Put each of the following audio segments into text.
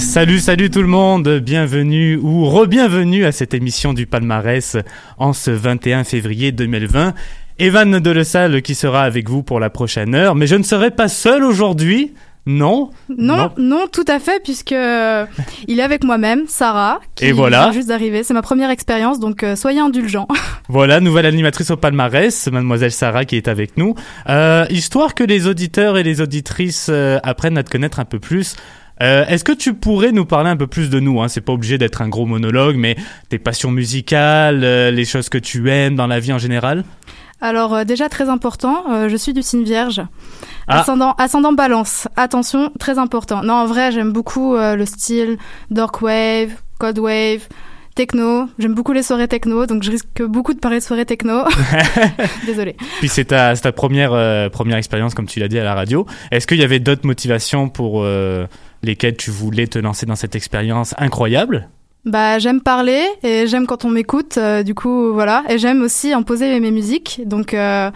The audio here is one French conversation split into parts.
Salut, salut tout le monde, bienvenue ou re-bienvenue à cette émission du palmarès en ce 21 février 2020. Evan Delessal qui sera avec vous pour la prochaine heure, mais je ne serai pas seul aujourd'hui. Non, non, non, tout à fait, puisque euh, il est avec moi-même, Sarah, qui Et voilà. vient juste d'arriver. C'est ma première expérience, donc euh, soyez indulgents. Voilà, nouvelle animatrice au palmarès, mademoiselle Sarah qui est avec nous. Euh, histoire que les auditeurs et les auditrices euh, apprennent à te connaître un peu plus. Euh, Est-ce que tu pourrais nous parler un peu plus de nous hein? C'est pas obligé d'être un gros monologue, mais tes passions musicales, euh, les choses que tu aimes dans la vie en général? Alors euh, déjà très important, euh, je suis du signe vierge. Ah. Ascendant, ascendant balance. Attention, très important. Non, en vrai, j'aime beaucoup euh, le style dark wave, code wave, techno. J'aime beaucoup les soirées techno, donc je risque beaucoup de parler de soirées techno. Désolée. Puis c'est ta, première première expérience, comme tu l'as dit à la radio. Est-ce qu'il y avait d'autres motivations pour lesquelles tu voulais te lancer dans cette expérience incroyable Bah, j'aime parler et j'aime quand on m'écoute. euh, du coup, voilà. Et j'aime aussi imposer mes musiques. Donc, euh,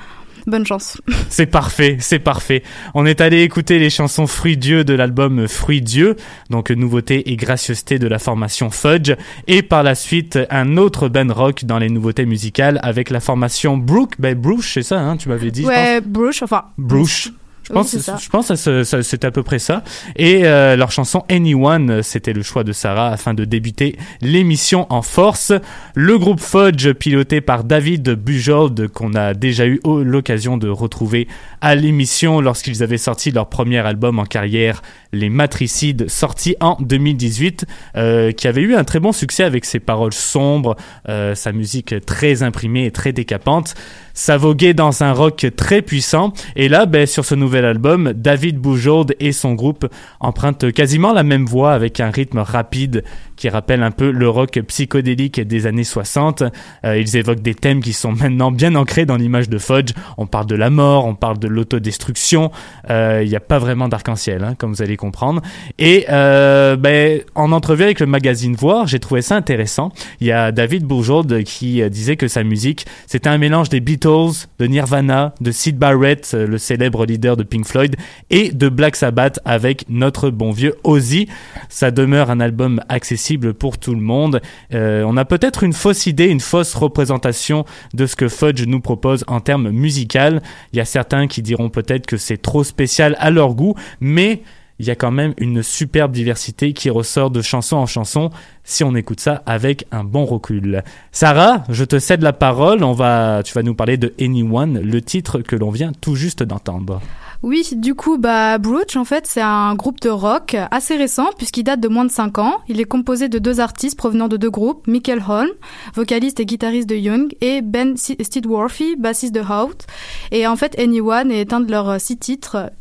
bonne chance. C'est parfait, c'est parfait. On est allé écouter les chansons Fruits Dieu de l'album Fruits Dieu, donc nouveauté et gracieuseté de la formation Fudge, et par la suite un autre band rock dans les nouveautés musicales avec la formation Brook, ben Bruce, c'est ça, hein, tu m'avais dit, je pense. ouais, Bruce, enfin. Bruce. Je Oui, pense, je pense c'est à peu près ça. Et euh, leur chanson Anyone, c'était le choix de Sarah afin de débuter l'émission en force. Le groupe Fudge, piloté par David Bujold, qu'on a déjà eu l'occasion de retrouver à l'émission lorsqu'ils avaient sorti leur premier album en carrière, Les Matricides, sorti en 2018, euh, qui avait eu un très bon succès avec ses paroles sombres, euh, sa musique très imprimée et très décapante. Ça voguait dans un rock très puissant. Et là, ben, sur ce nouvel album, David Bujold et son groupe empruntent quasiment la même voix avec un rythme rapide qui rappelle un peu le rock psychodélique des années 60. Euh, ils évoquent des thèmes qui sont maintenant bien ancrés dans l'image de Fudge. On parle de la mort, on parle de l'autodestruction. Euh, Il n'y a pas vraiment d'arc-en-ciel, hein, comme vous allez comprendre. Et euh, ben, en entrevue avec le magazine Voir, j'ai trouvé ça intéressant. Il y a David Bourgeold qui disait que sa musique, c'était un mélange des Beatles, de Nirvana, de Sid Barrett, le célèbre leader de Pink Floyd, et de Black Sabbath avec notre bon vieux Ozzy. Ça demeure un album accessible pour tout le monde. Euh, on a peut-être une fausse idée, une fausse représentation de ce que Fudge nous propose en termes musical. Il y a certains qui diront peut-être que c'est trop spécial à leur goût, mais il y a quand même une superbe diversité qui ressort de chanson en chanson si on écoute ça avec un bon recul. Sarah, je te cède la parole. On va, tu vas nous parler de Anyone, le titre que l'on vient tout juste d'entendre. Oui, du coup, bah, Brooch, en fait, c'est un groupe de rock assez récent puisqu'il date de moins de 5 ans. Il est composé de deux artistes provenant de deux groupes, Michael Holm, vocaliste et guitariste de Young, et Ben Steedworthy, bassiste de Hout. Et en fait, Anyone est un de leurs six titres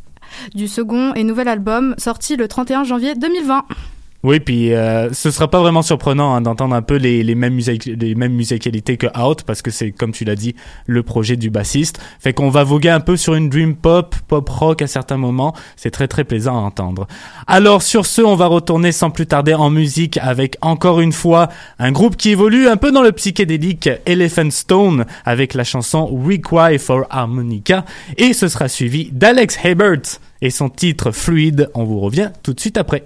du second et nouvel album sorti le 31 janvier 2020. Oui, puis euh, ce sera pas vraiment surprenant hein, d'entendre un peu les, les mêmes les mêmes musicalités que Out parce que c'est comme tu l'as dit le projet du bassiste. Fait qu'on va voguer un peu sur une dream pop, pop rock à certains moments. C'est très très plaisant à entendre. Alors sur ce, on va retourner sans plus tarder en musique avec encore une fois un groupe qui évolue un peu dans le psychédélique Elephant Stone avec la chanson Require for Harmonica et ce sera suivi d'Alex Hebert et son titre Fluide. On vous revient tout de suite après.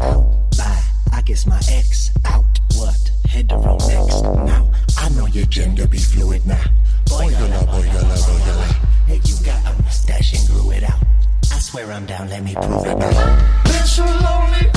Out, bye. I guess my ex. Out, what? Head to roll next. Now, I know your gender be fluid now. boy Boyola, boyola, boyola. Hey, you got a mustache and grew it out. I swear I'm down, let me prove it now. Been so lonely,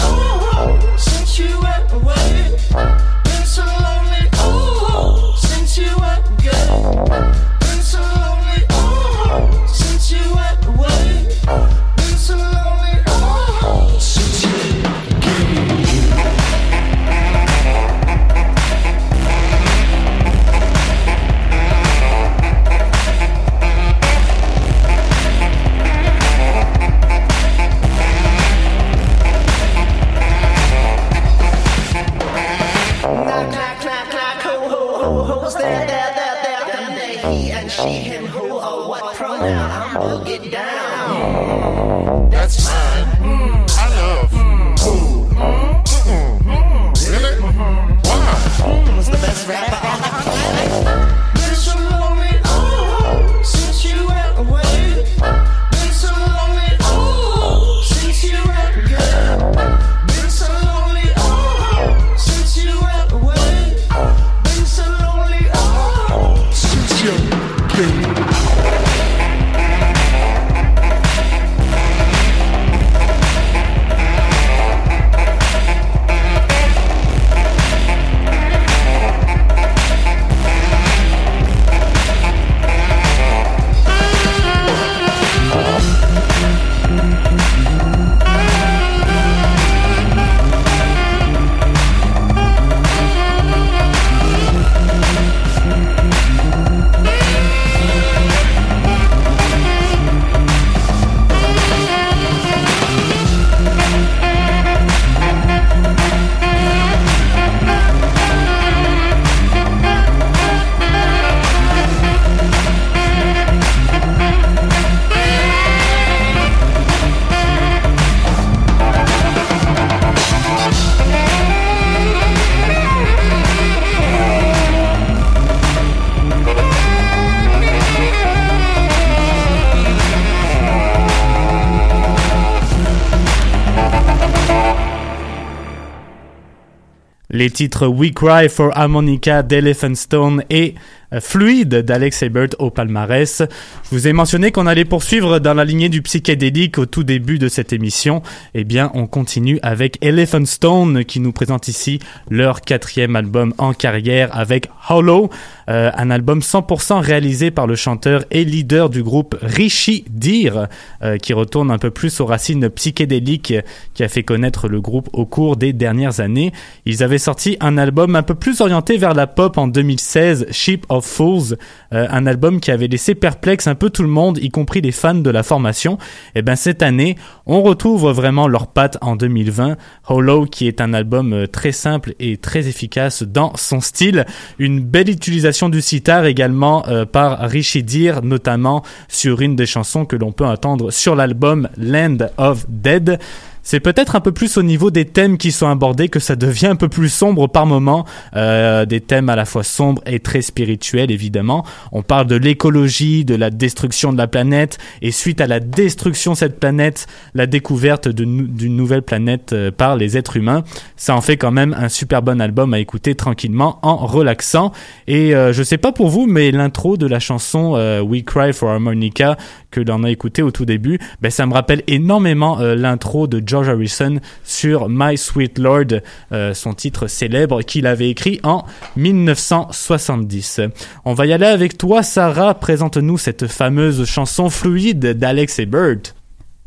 Les titres We Cry for Harmonica d'Elephant Stone et euh, Fluide d'Alex Ebert au palmarès. Je vous ai mentionné qu'on allait poursuivre dans la lignée du psychédélique au tout début de cette émission. Eh bien, on continue avec Elephant Stone qui nous présente ici leur quatrième album en carrière avec Hollow, euh, un album 100% réalisé par le chanteur et leader du groupe Rishi Dir, euh, qui retourne un peu plus aux racines psychédéliques qui a fait connaître le groupe au cours des dernières années. Ils avaient sorti un album un peu plus orienté vers la pop en 2016, Ship of Fools, euh, un album qui avait laissé perplexe un peu tout le monde, y compris les fans de la formation. Et ben cette année, on retrouve vraiment leurs pattes en 2020. Hollow, qui est un album euh, très simple et très efficace dans son style, une belle utilisation du sitar également euh, par Richie Deere, notamment sur une des chansons que l'on peut entendre sur l'album Land of Dead. C'est peut-être un peu plus au niveau des thèmes qui sont abordés que ça devient un peu plus sombre par moment. Euh, des thèmes à la fois sombres et très spirituels, évidemment. On parle de l'écologie, de la destruction de la planète, et suite à la destruction de cette planète, la découverte d'une nouvelle planète euh, par les êtres humains. Ça en fait quand même un super bon album à écouter tranquillement en relaxant. Et euh, je sais pas pour vous, mais l'intro de la chanson euh, We Cry for Harmonica que l'on a écouté au tout début, ben ça me rappelle énormément euh, l'intro de George Harrison sur My Sweet Lord, euh, son titre célèbre qu'il avait écrit en 1970. On va y aller avec toi, Sarah. Présente-nous cette fameuse chanson fluide d'Alex et Bird.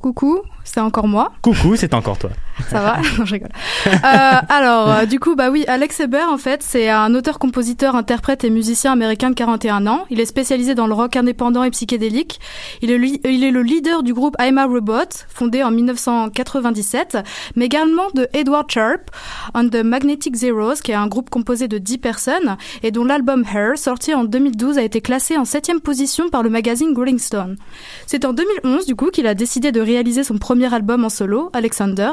Coucou, c'est encore moi. Coucou, c'est encore toi. Ça va Non, je rigole. Euh, alors, euh, du coup, bah oui, Alex Eber, en fait, c'est un auteur, compositeur, interprète et musicien américain de 41 ans. Il est spécialisé dans le rock indépendant et psychédélique. Il est, li- il est le leader du groupe I'm a Robot, fondé en 1997, mais également de Edward Sharp and the Magnetic Zeros, qui est un groupe composé de 10 personnes et dont l'album Hair, sorti en 2012, a été classé en septième position par le magazine Rolling Stone. C'est en 2011, du coup, qu'il a décidé de réaliser son premier album en solo, Alexander.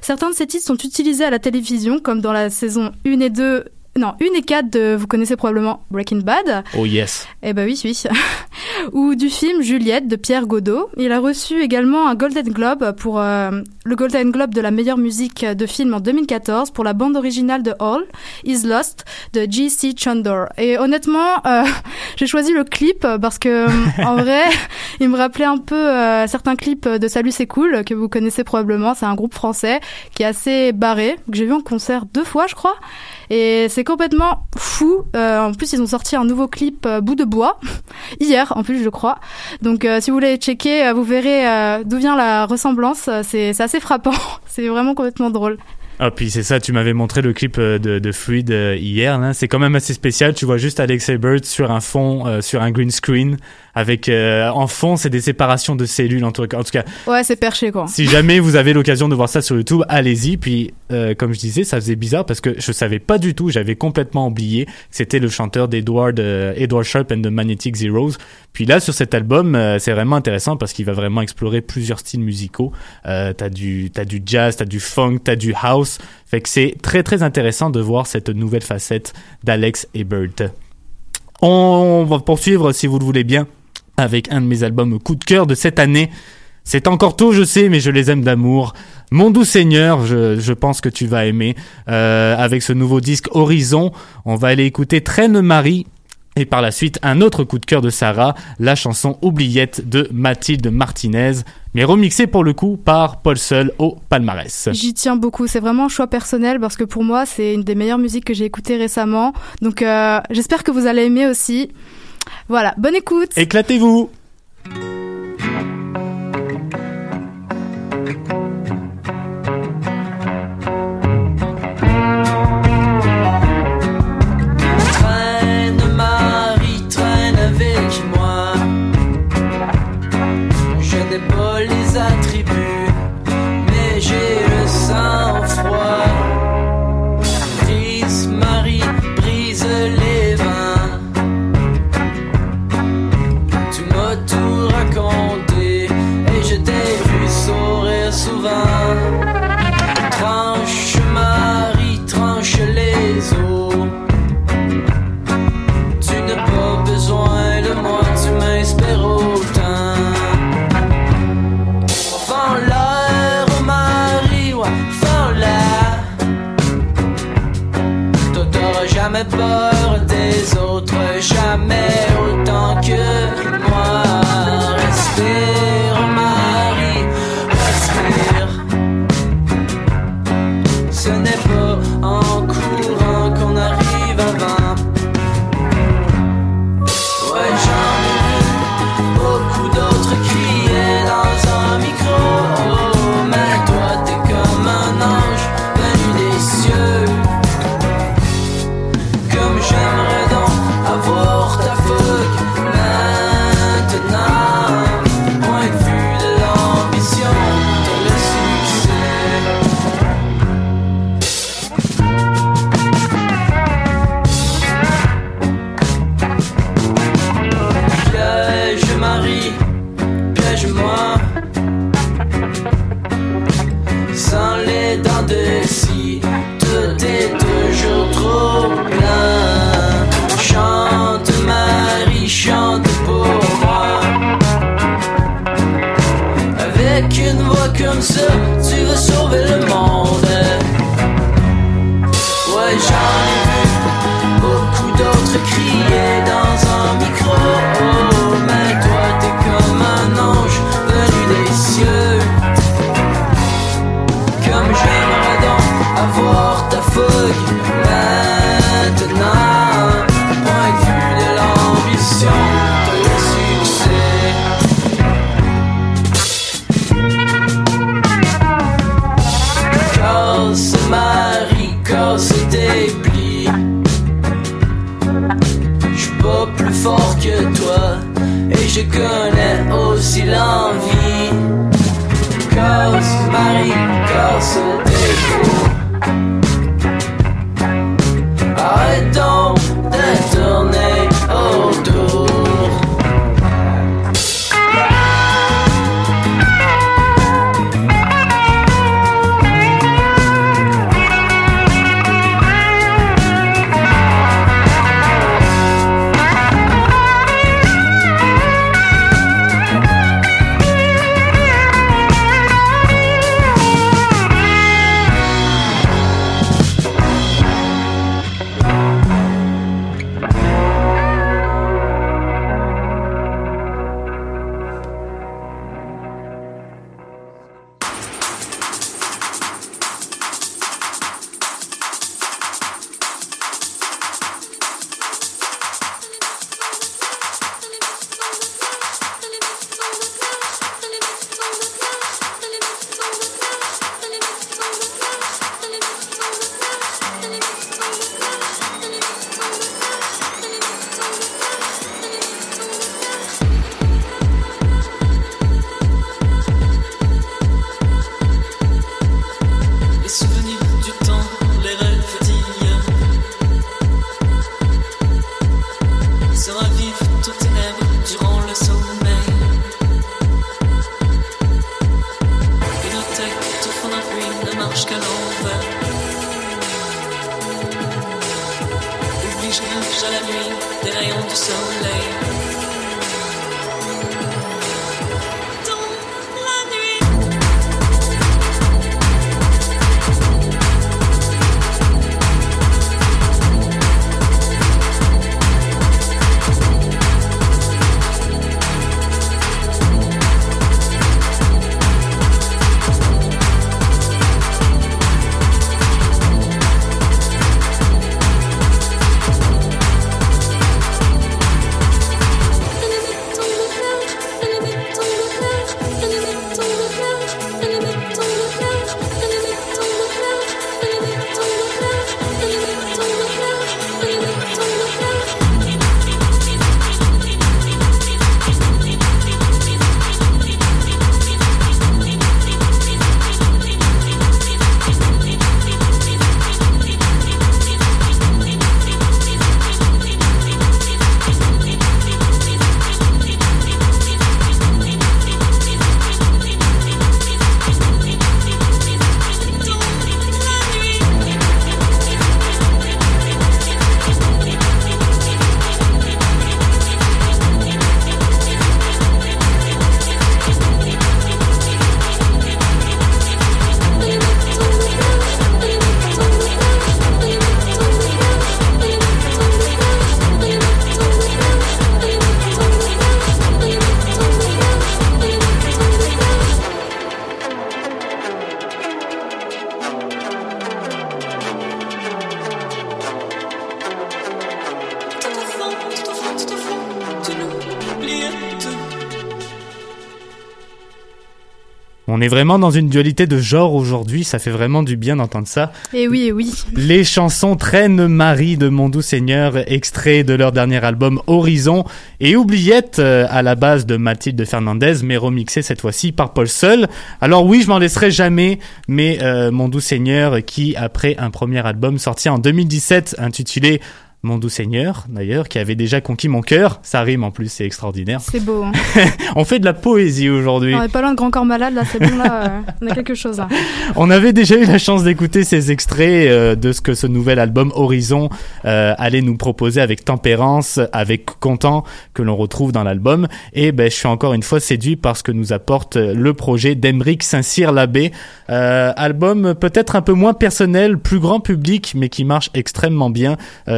Certains de ses titres sont utilisés à la télévision, comme dans la saison 1 et 2 non, 1 et 4 de, vous connaissez probablement Breaking Bad. Oh yes. Eh ben oui, oui. ou du film Juliette de Pierre Godot. Il a reçu également un Golden Globe pour euh, le Golden Globe de la meilleure musique de film en 2014 pour la bande originale de All Is Lost de G.C. Chandor. Et honnêtement, euh, j'ai choisi le clip parce que en vrai, il me rappelait un peu euh, certains clips de Salut c'est cool que vous connaissez probablement. C'est un groupe français qui est assez barré que j'ai vu en concert deux fois, je crois. Et c'est complètement fou. Euh, en plus, ils ont sorti un nouveau clip euh, bout de bois hier, en plus, je crois. Donc, euh, si vous voulez checker, euh, vous verrez euh, d'où vient la ressemblance. C'est c'est assez frappant. c'est vraiment complètement drôle. Ah, puis c'est ça, tu m'avais montré le clip euh, de, de Fluid euh, hier. C'est quand même assez spécial. Tu vois juste Alex Ebert sur un fond, euh, sur un green screen, avec euh, en fond, c'est des séparations de cellules. En tout, cas- en tout cas, Ouais, c'est perché, quoi. si jamais vous avez l'occasion de voir ça sur YouTube, allez-y. Puis, euh, comme je disais, ça faisait bizarre parce que je savais pas du tout, j'avais complètement oublié que c'était le chanteur d'Edward euh, Edward Sharp and the Magnetic Zeros. Puis là, sur cet album, euh, c'est vraiment intéressant parce qu'il va vraiment explorer plusieurs styles musicaux. Euh, t'as du t'as du jazz, t'as du funk, t'as du house. Fait que c'est très très intéressant de voir cette nouvelle facette d'Alex Ebert. On va poursuivre, si vous le voulez bien, avec un de mes albums coup de cœur de cette année. C'est encore tôt, je sais, mais je les aime d'amour. Mon doux Seigneur, je, je pense que tu vas aimer. Euh, avec ce nouveau disque Horizon, on va aller écouter Traîne Marie. Et par la suite, un autre coup de cœur de Sarah, la chanson Oubliette de Mathilde Martinez, mais remixée pour le coup par Paul Seul au palmarès. J'y tiens beaucoup. C'est vraiment un choix personnel parce que pour moi, c'est une des meilleures musiques que j'ai écoutées récemment. Donc, euh, j'espère que vous allez aimer aussi. Voilà, bonne écoute. Éclatez-vous I'm a boy. Je connais aussi l'envie. Casse Marie, casse tes On est vraiment dans une dualité de genre aujourd'hui, ça fait vraiment du bien d'entendre ça. Et oui, et oui. Les chansons Traîne Marie de Mon Doux Seigneur, extrait de leur dernier album Horizon, et Oubliette euh, à la base de Mathilde Fernandez, mais remixé cette fois-ci par Paul Seul. Alors oui, je m'en laisserai jamais, mais euh, Mon Doux Seigneur qui, après un premier album sorti en 2017 intitulé Mon Doux Seigneur, d'ailleurs, qui avait déjà conquis mon cœur, ça rime en plus, c'est extraordinaire. C'est beau. Hein. On fait de la poésie aujourd'hui. On est pas loin de Grand Corps Malade, là, c'est bon, là, euh, on a quelque chose. Là. On avait déjà eu la chance d'écouter ces extraits euh, de ce que ce nouvel album Horizon euh, allait nous proposer avec Tempérance, avec Content que l'on retrouve dans l'album. Et ben, je suis encore une fois séduit par ce que nous apporte le projet d'Emeric Saint-Cyr-Labbé. Album peut-être un peu moins personnel, plus grand public, mais qui marche extrêmement bien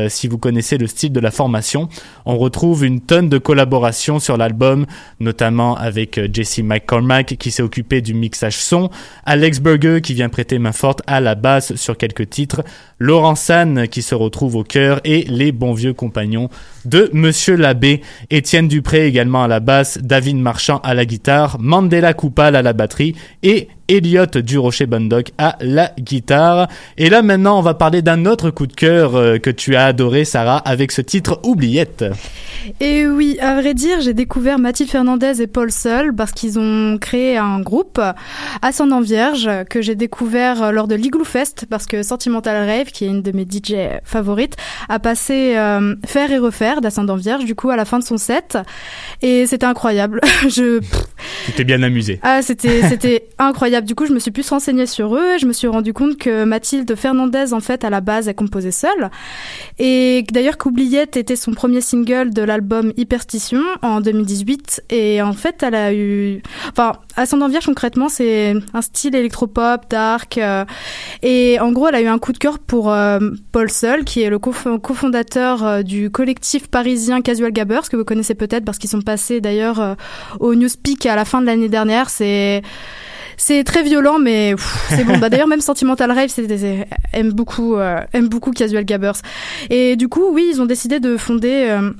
si vous connaissez le style de la formation. On retrouve une tonne de collaborations sur l'album, notamment avec euh, Jesse McCormack qui s'est occupé du mixage son, Alex Berger qui vient prêter main forte à la basse sur quelques titres, Laurent San qui se retrouve au cœur et les bons vieux compagnons de Monsieur Labbé, Étienne Dupré également à la basse, David Marchand à la guitare, Mandela Koupal à la batterie et Elliot Durocher Bundock à la guitare. Et là maintenant, on va parler d'un autre coup de cœur euh, que tu as adoré, Sarah, avec ce titre Oubliette. Et oui, à vrai dire, j'ai découvert Mathilde Fernandez et Paul Seul parce qu'ils ont créé un groupe, Ascendant Vierge, que j'ai découvert euh, lors de l'Igloo Fest parce que Sentimental Rave, qui est une de mes DJ favorites, a passé euh, Faire et Refaire d'Ascendant Vierge, du coup, à la fin de son set. Et c'était incroyable. je, t'es bien amusé. ah, c'était c'était incroyable. Du coup, je me suis plus renseignée sur eux. et Je me suis rendu compte que Mathilde Fernandez, en fait, à la base, elle composait seule. Et d'ailleurs, qu'Oubliette était son premier single de l'album Hyperstition en 2018. Et en fait, elle a eu, enfin, Ascendant Vierge concrètement, c'est un style électropop, dark. euh, et en gros, elle a eu un coup de cœur pour euh, Paul Seul, qui est le cofo- cofondateur euh, du collectif parisien Casual Gabbers, que vous connaissez peut-être parce qu'ils sont passés d'ailleurs euh, au Newspeak à la fin de l'année dernière. C'est c'est très violent, mais c'est bon. Bah, D'ailleurs, même Sentimental Rave aime beaucoup, euh, aime beaucoup Casual Gabbers. Et du coup, oui, ils ont décidé de fonder. Euh,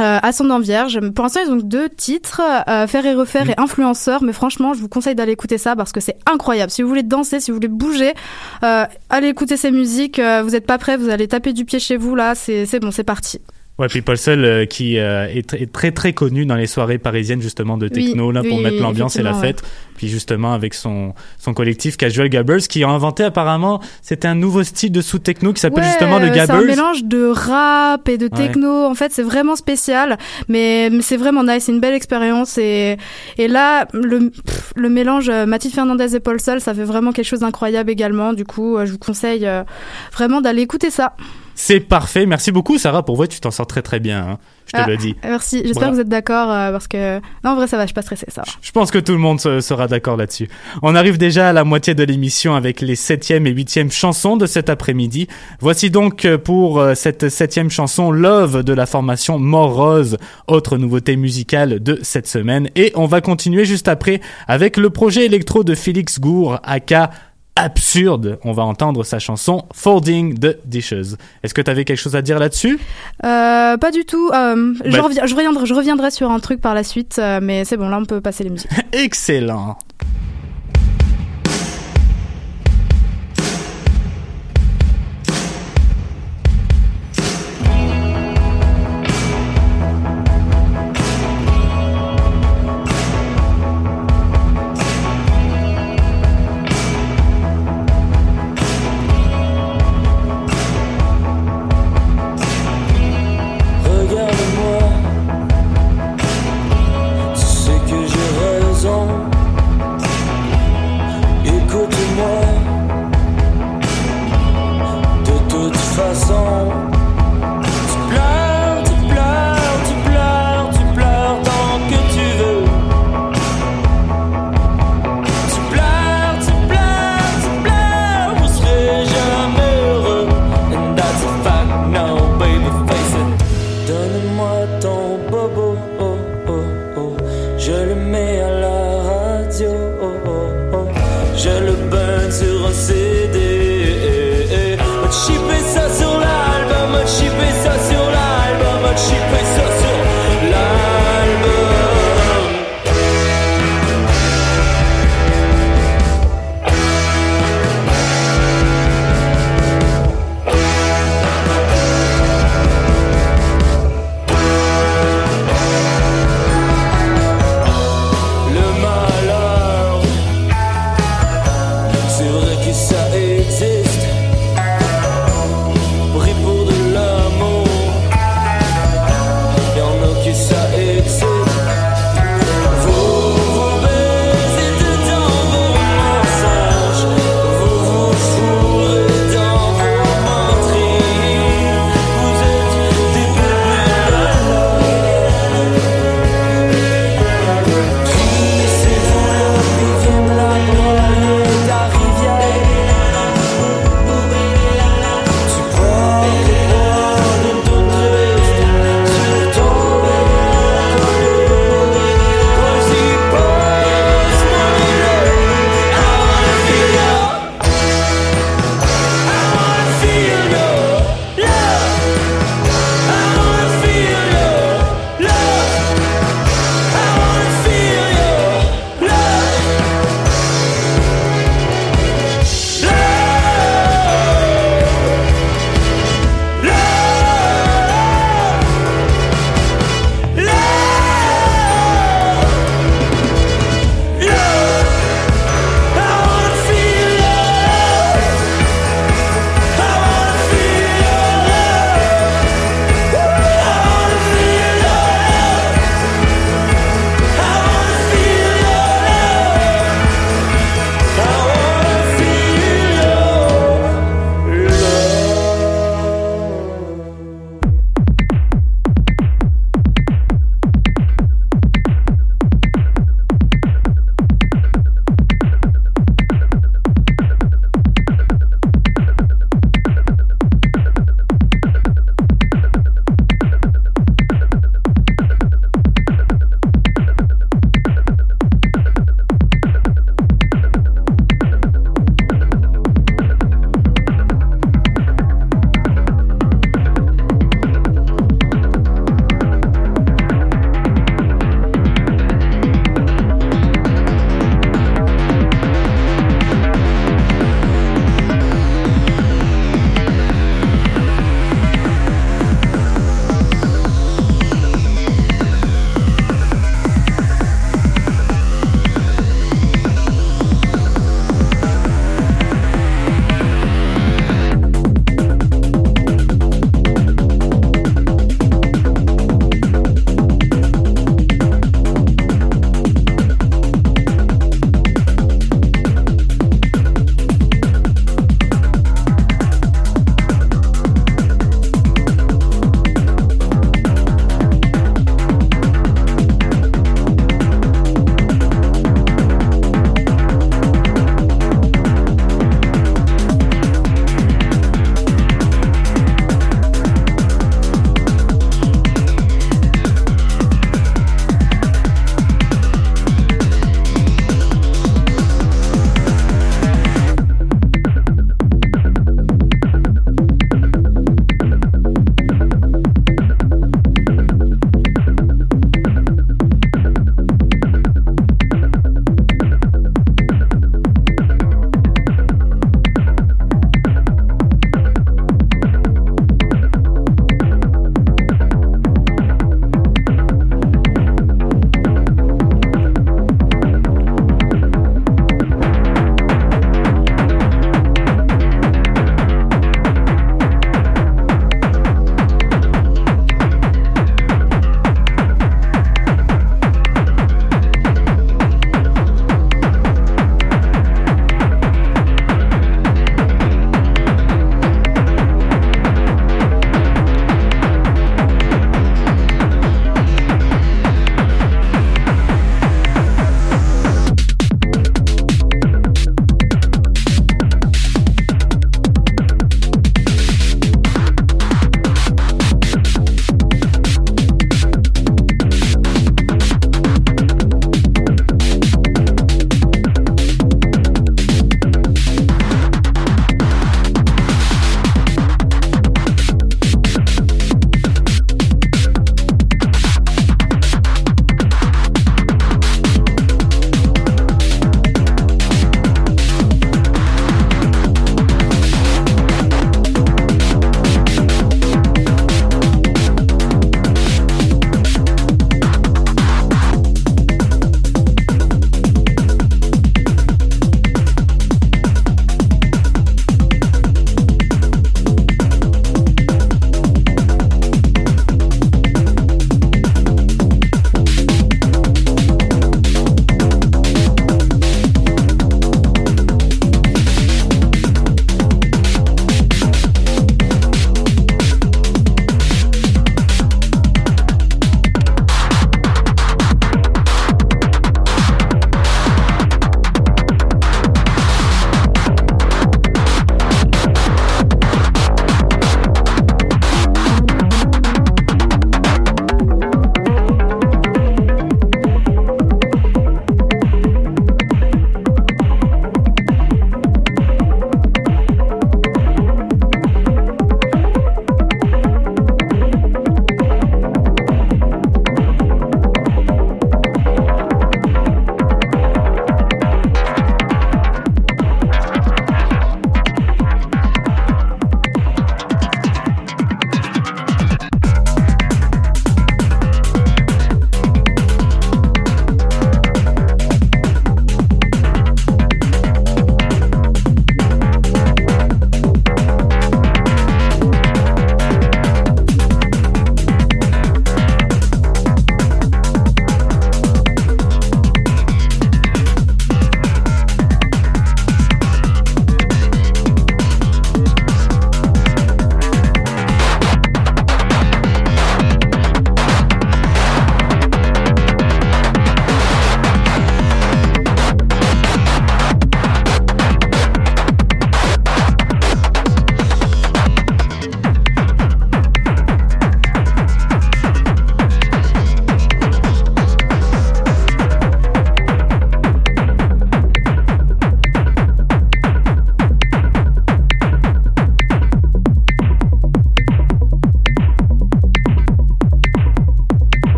euh, Ascendant Vierge. Pour l'instant, ils ont deux titres, euh, Faire et Refaire et Influenceur. Mais franchement, je vous conseille d'aller écouter ça parce que c'est incroyable. Si vous voulez danser, si vous voulez bouger, euh, allez écouter ces musiques. Euh, vous n'êtes pas prêts, vous allez taper du pied chez vous là. C'est c'est bon, c'est parti. Ouais, puis Paul Seul euh, qui euh, est, est très très connu dans les soirées parisiennes justement de techno Oui, là pour mettre l'ambiance et la fête. Puis justement avec son son collectif Casual Gabbers qui a inventé apparemment c'était un nouveau style de sous techno qui s'appelle Ouais, justement le euh, C'est un Gabbers. mélange de rap et de Ouais. techno. En fait, c'est vraiment spécial, mais, mais c'est vraiment nice. C'est une belle expérience. Et, et là, le, pff, le mélange euh, Mathilde Fernandez et Paul Sol, ça fait vraiment quelque chose d'incroyable également. Du coup, euh, je vous conseille euh, vraiment d'aller écouter ça. C'est parfait. Merci beaucoup Sarah pour vrai tu t'en sors très très bien. hein. Je te Ah, le dis. Merci. J'espère que vous êtes d'accord euh, parce que non, en vrai, ça va. Je suis pas stressée. Ça. va. Je pense que tout le monde se- sera d'accord là-dessus. On arrive déjà à la moitié de l'émission avec les septième et huitième chansons de cet après-midi. Voici donc euh, pour euh, cette septième chanson Love de la formation Morose, autre nouveauté musicale de cette semaine. Et on va continuer juste après avec le projet électro de Félix Gour, aka Absurde. On va entendre sa chanson Folding the Dishes. Est-ce que tu avais quelque chose à dire là-dessus? Euh, pas du tout. Euh, je, Bah- reviens, je, reviendrai, je reviendrai sur un truc par la suite, euh, mais c'est bon. Là, on peut passer les musiques. Excellent.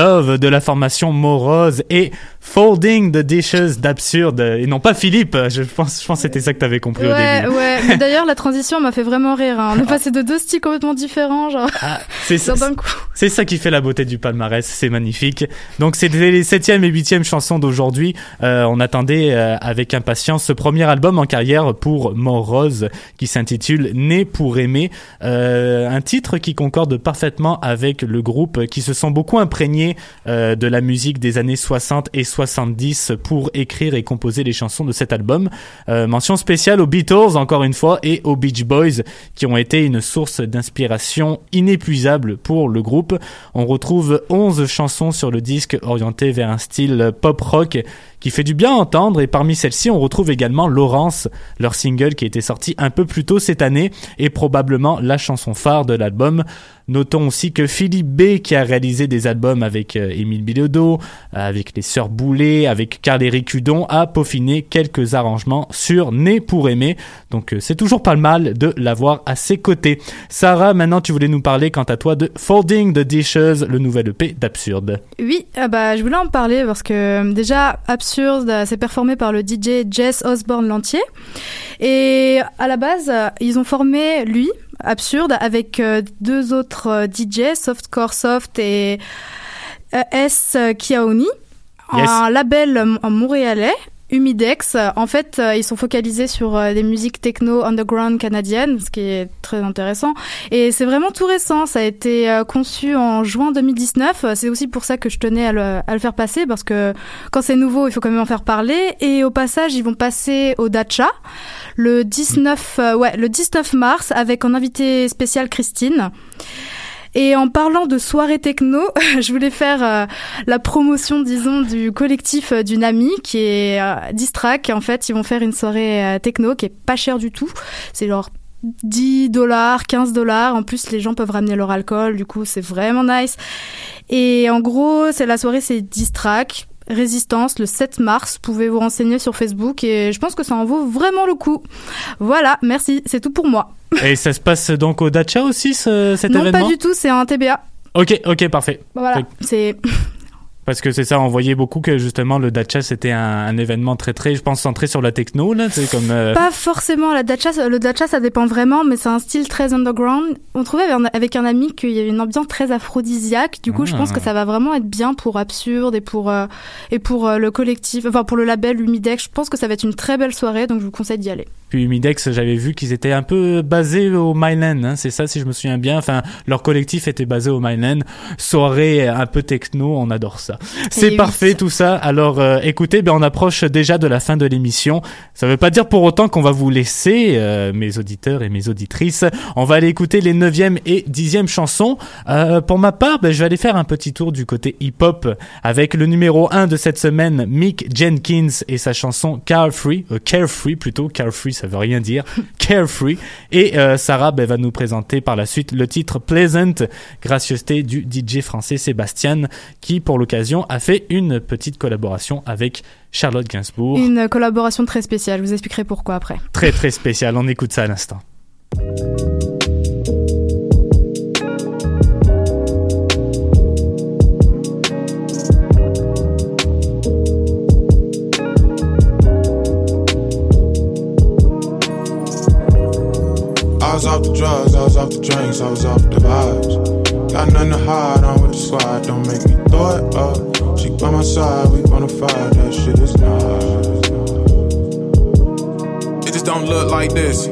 Love de la formation Morose et Folding the Dishes d'Absurde. Et non pas Philippe, je pense, je pense que c'était ça que t'avais compris au Ouais, début. ouais. Mais d'ailleurs, la transition m'a fait vraiment rire. hein. On est passé de deux styles complètement différents, genre. Ah, C'est ça, d'un coup. C'est ça qui fait la beauté du palmarès, c'est magnifique. Donc c'était les septième et huitième chansons d'aujourd'hui. Euh, on attendait euh, avec impatience ce premier album en carrière pour Morose qui s'intitule Né pour aimer, Euh, un titre qui concorde parfaitement avec le groupe qui se sont beaucoup imprégnés de la musique des années 60 et 70 pour écrire et composer les chansons de cet album. Mention spéciale aux Beatles encore une fois et aux Beach Boys qui ont été une source d'inspiration inépuisable pour le groupe. On retrouve 11 chansons sur le disque orientées vers un style pop rock qui fait du bien à entendre et parmi celles-ci on retrouve également Laurence, leur single qui a été sorti un peu plus tôt cette année et probablement la chanson phare de l'album. Notons aussi que Philippe B, qui a réalisé des albums avec euh, Émile Bilodeau, avec les Sœurs Boulet, avec Carl-Éric Hudon, a peaufiné quelques arrangements sur Né pour aimer. Donc euh, c'est toujours pas le mal de l'avoir à ses côtés. Sarah, maintenant tu voulais nous parler quant à toi de Folding the Dishes, le nouvel EP d'Absurde. Oui, ah bah, je voulais en parler parce que euh, déjà, Absurde, euh, c'est performé par le DJ Jess Osborne Lantier. Et à la base, euh, ils ont formé lui, Absurde, avec euh, deux autres euh, DJ, Softcore Soft et euh, S. Kiaoni, Yes. un label en montréalais. Humidex, Euh, en fait, euh, ils sont focalisés sur euh, des musiques techno underground canadiennes, ce qui est très intéressant. Et c'est vraiment tout récent. Ça a été conçu en juin 2019. Euh, C'est aussi pour ça que je tenais à le, à le faire passer parce que quand c'est nouveau, il faut quand même en faire parler. Et au passage, ils vont passer au Dacha le 19, euh, ouais, le 19 mars avec en invité spécial Christine. Et en parlant de soirée techno, je voulais faire euh, la promotion, disons, du collectif euh, d'une amie qui est euh, Distrack. En fait, ils vont faire une soirée euh, techno qui est pas chère du tout. C'est genre 10 dollars, 15 dollars. En plus, les gens peuvent ramener leur alcool. Du coup, c'est vraiment nice. Et en gros, c'est la soirée, c'est Distrack. Résistance le 7 mars. Vous pouvez vous renseigner sur Facebook et je pense que ça en vaut vraiment le coup. Voilà, merci, c'est tout pour moi. Et ça se passe donc au Dacha aussi, ce- cet non, événement? pas du tout, c'est un TBA. Ok, ok, parfait. Voilà, c'est Parce que c'est ça, on voyait beaucoup que justement le Dacha c'était un, un événement très très, je pense, centré sur la techno, là, c'est comme... euh, Pas forcément la le dacha ça dépend vraiment, mais c'est un style très underground. On trouvait avec un, ami qu'il y avait une ambiance très aphrodisiaque. Du coup, je pense Ah. que ça va vraiment être bien pour Absurde et pour euh, et pour euh, le collectif, enfin pour le label Humidex. Je pense que ça va être une très belle soirée, donc je vous conseille d'y aller. Puis Humidex, j'avais vu qu'ils étaient un peu basés au Myland, hein, c'est ça si je me souviens bien. Enfin, leur collectif était basé au Myland. Soirée un peu techno, on adore ça. C'est oui. parfait tout ça. Alors euh, écoutez, ben on approche déjà de la fin de l'émission. Ça veut pas dire pour autant qu'on va vous laisser, euh, mes auditeurs et mes auditrices. On va aller écouter les 9e et 10e chansons. Euh, pour ma part, ben, je vais aller faire un petit tour du côté hip-hop avec le numéro 1 de cette semaine, Mick Jenkins et sa chanson Carefree, euh, Carefree plutôt, Carefree ça veut rien dire, Carefree. Et euh, Sarah ben, va nous présenter par la suite le titre Pleasant, gracieuseté du DJ français Sébastien, qui pour l'occasion a fait une petite collaboration avec Charlotte Gainsbourg. Une collaboration très spéciale. Je vous expliquerai pourquoi après. Très très spécial, on écoute ça à l'instant. Was off the drugs, I was off the drinks, I was off the vibes. Got nothing to hide, I'm with the squad, don't make me throw it up. She by my side, we wanna fight, that shit is nice. It just don't look like this.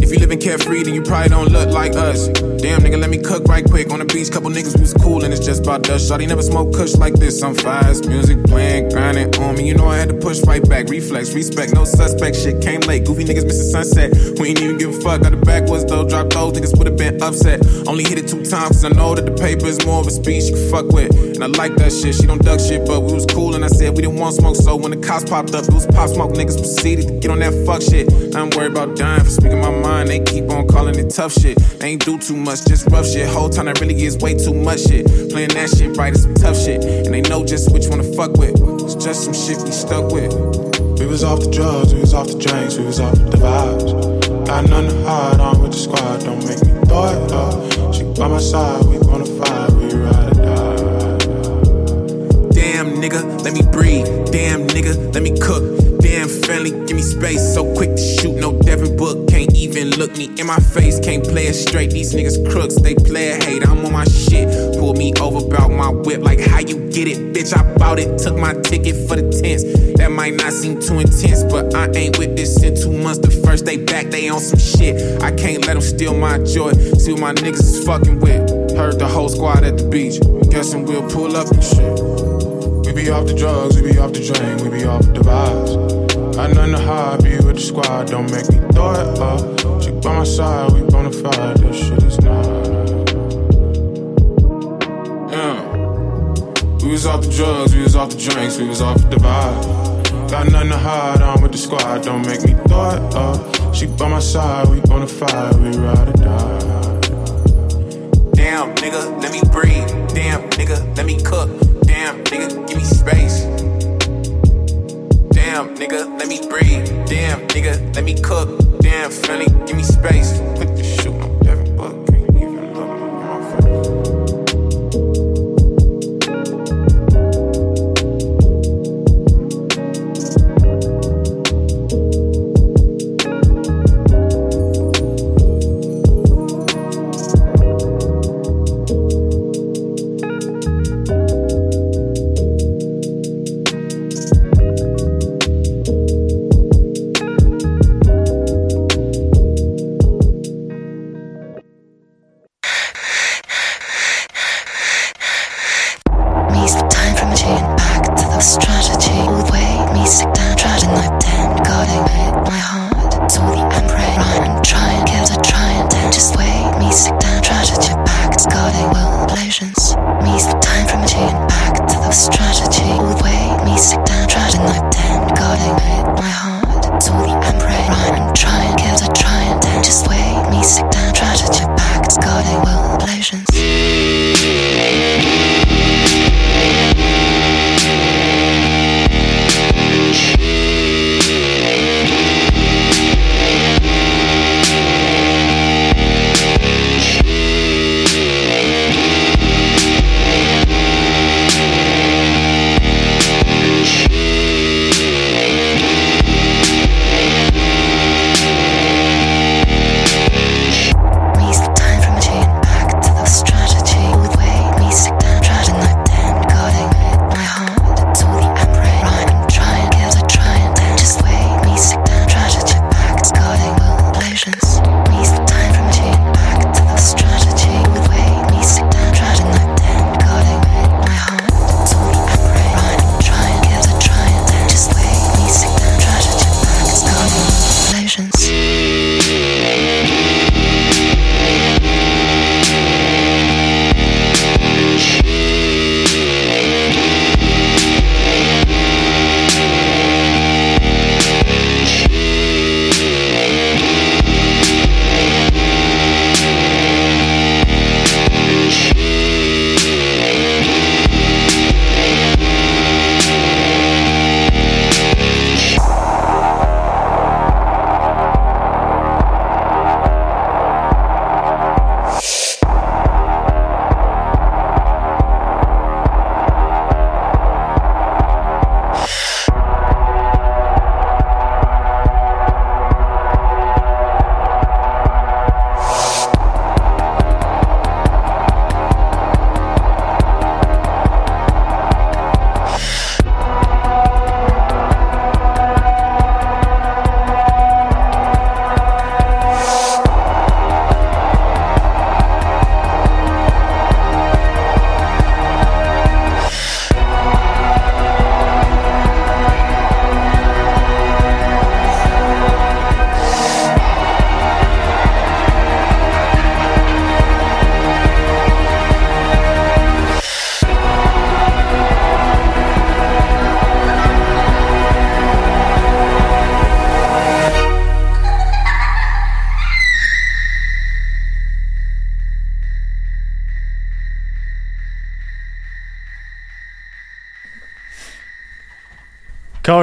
If you living carefree, then you probably don't look like us. Damn, nigga, let me cook right quick on the beach. Couple niggas was cool and it's just about dust. Shawty never smoke kush like this. I'm fast, music playing, grinding on me. You know I had to push right back. Reflex, respect, no suspect. Shit came late. Goofy niggas missing sunset. We ain't even give a fuck. Got the backwards though. Drop those niggas would have been upset. Only hit it two times cause I know that the paper is more of a speech you can fuck with. And I like that shit. She don't duck shit, but we was cool and I said we didn't want smoke. So when the cops popped up, it was pop smoke. Niggas proceeded to get on that fuck shit. I'm worried about dying for speaking my mind. They keep on calling it tough shit. They ain't do too much, once. Just rough shit. Whole time that really is way too much shit. Playing that shit right is some tough shit. And they know just which one to fuck with. It's just some shit we stuck with. We was off the drugs, we was off the drinks, we was off the vibes. Got nothing to hide, I'm with the squad, don't make me throw it up. She by my side, we gonna fight, we ride or die. Damn nigga, let me breathe. Damn nigga, let me cook. Damn family, give me space, so quick to shoot head straight. These niggas crooks, they play a hate. I'm on my shit. Pull me over, bout my whip, like how you get it, bitch. I bought it, took my ticket for the tents. That might not seem too intense, but I ain't with this in two months. The first day back, they on some shit. I can't let them steal my joy. See what my niggas is fucking with. Heard the whole squad at the beach. Guessing we'll pull up and shit. We be off the drugs, we be off the drink, we be off the vibes. Got nothing to hide, be with the squad, don't make me throw it up. By my side, we bonafide, this shit is not. Yeah. We was off the drugs, we was off the drinks, we was off the vibe. Got nothing to hide, I'm with the squad, don't make me throw it up. She by my side, we bonafide, we ride or die. Damn, nigga, let me breathe. Damn, nigga, let me cook. Damn, nigga, give me space. Damn, nigga, let me breathe. Damn, nigga, let me cook am give me space. Put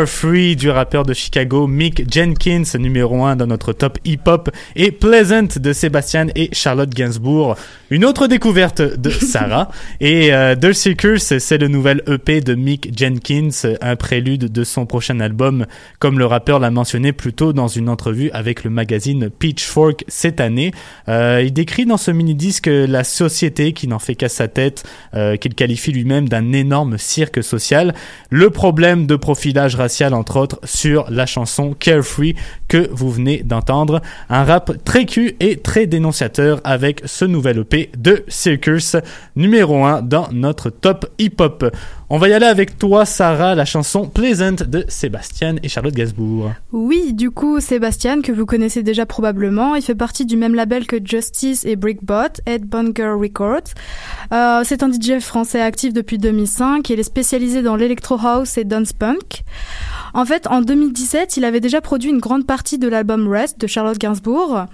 Free du rappeur de Chicago Mick Jenkins, numéro 1 dans notre top hip-hop, et Pleasant de Sébastien et Charlotte Gainsbourg. Une autre découverte de Sarah. et euh, The Seekers, c'est le nouvel EP de Mick Jenkins, un prélude de son prochain album, comme le rappeur l'a mentionné plus tôt dans une entrevue avec le magazine Pitchfork cette année. Euh, il décrit dans ce mini-disque la société qui n'en fait qu'à sa tête, euh, qu'il qualifie lui-même d'un énorme cirque social. Le problème de profilage racial, entre autres, sur la chanson Carefree que vous venez d'entendre. Un rap très cul et très dénonciateur avec ce nouvel EP de Circus, numéro 1 dans notre top hip-hop. On va y aller avec toi, Sarah, la chanson Pleasant de Sébastien et Charlotte Gainsbourg. Oui, du coup, Sébastien, que vous connaissez déjà probablement, il fait partie du même label que Justice et Brickbot, Headbanger Records. Euh, c'est un DJ français actif depuis 2005 et il est spécialisé dans l'electro house et dance punk. En fait, en 2017, il avait déjà produit une grande partie de l'album Rest de Charlotte Gainsbourg.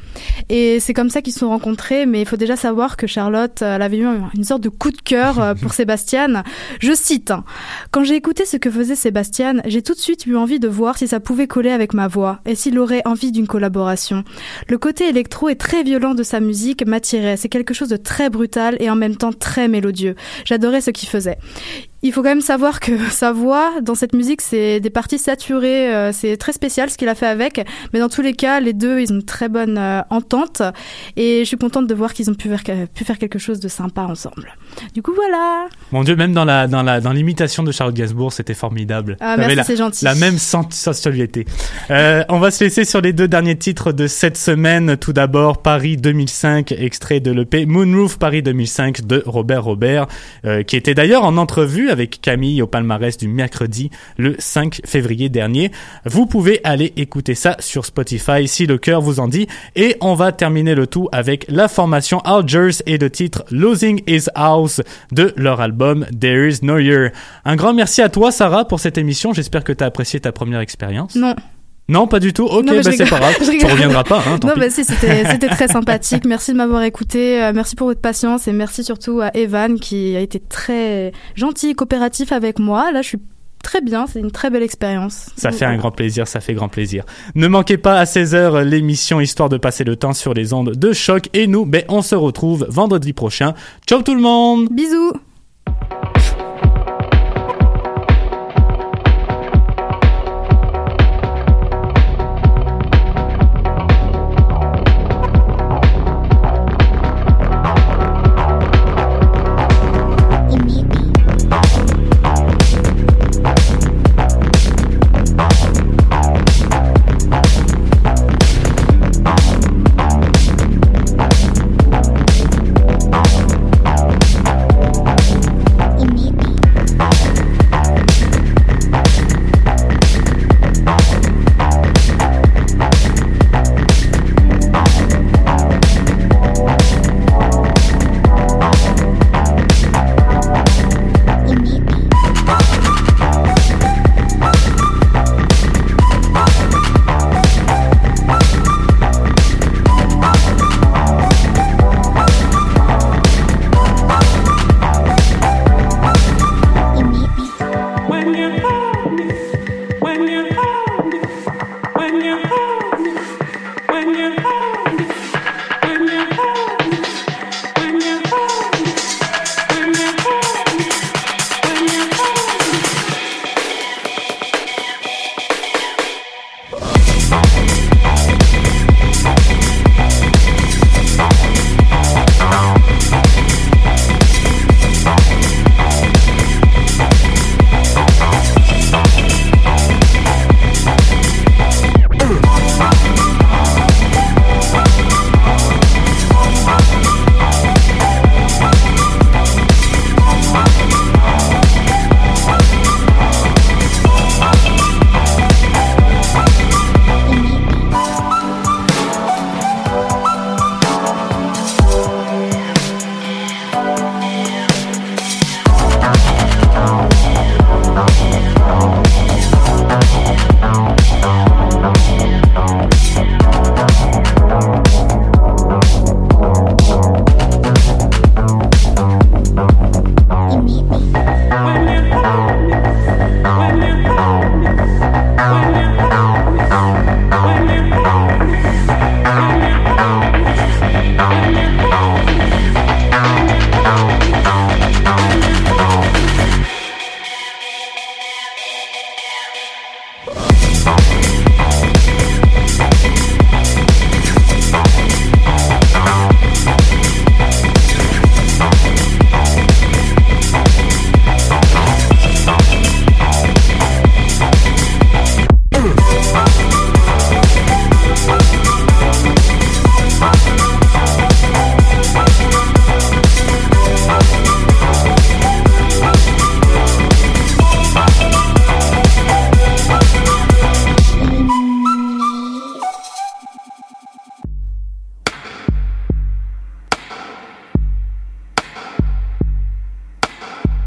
Et c'est comme ça qu'ils se sont rencontrés. Mais il faut déjà savoir que Charlotte, elle avait eu une sorte de coup de cœur euh, pour Sébastien. Je cite, Quand j'ai écouté ce que faisait Sébastien, j'ai tout de suite eu envie de voir si ça pouvait coller avec ma voix et s'il aurait envie d'une collaboration. Le côté électro et très violent de sa musique m'attirait. C'est quelque chose de très brutal et en même temps très mélodieux. J'adorais ce qu'il faisait. Il faut quand même savoir que sa voix dans cette musique, c'est des parties saturées, euh, c'est très spécial ce qu'il a fait avec, mais dans tous les cas, les deux, ils ont une très bonne euh, entente et je suis contente de voir qu'ils ont pu faire, pu faire quelque chose de sympa ensemble. Du coup, voilà. Mon Dieu, même dans la dans la dans l'imitation de Charlotte Gainsbourg, c'était formidable. Ah, merci, c'est gentil. La même sens- sensualité. Euh, on va se laisser sur les deux derniers titres de cette semaine. Tout d'abord, Paris 2005, extrait de l'EP Moonroof Paris 2005 de Robert Robert, euh, qui était d'ailleurs en entrevue avec Camille au palmarès du mercredi le 5 février dernier. Vous pouvez aller écouter ça sur Spotify si le cœur vous en dit. Et on va terminer le tout avec la formation Algiers et le titre Losing His House de leur album There Is No Year. Un grand merci à toi, Sarah, pour cette émission. J'espère que tu as apprécié ta première expérience. Non. Non, pas du tout. Ok, bah c'est pas grave. Tu reviendras pas. Hein, non, bah si, c'était très sympathique. Merci de m'avoir écouté. Euh, merci pour votre patience et merci surtout à Evan qui a été très gentil et coopératif avec moi. Là, je suis très bien. C'est une très belle expérience. Ça fait un grand plaisir, ça fait grand plaisir. Ne manquez pas à 16h l'émission Histoire de passer le temps sur les ondes de choc. Et nous, ben, on se retrouve vendredi prochain. Ciao tout le monde Bisous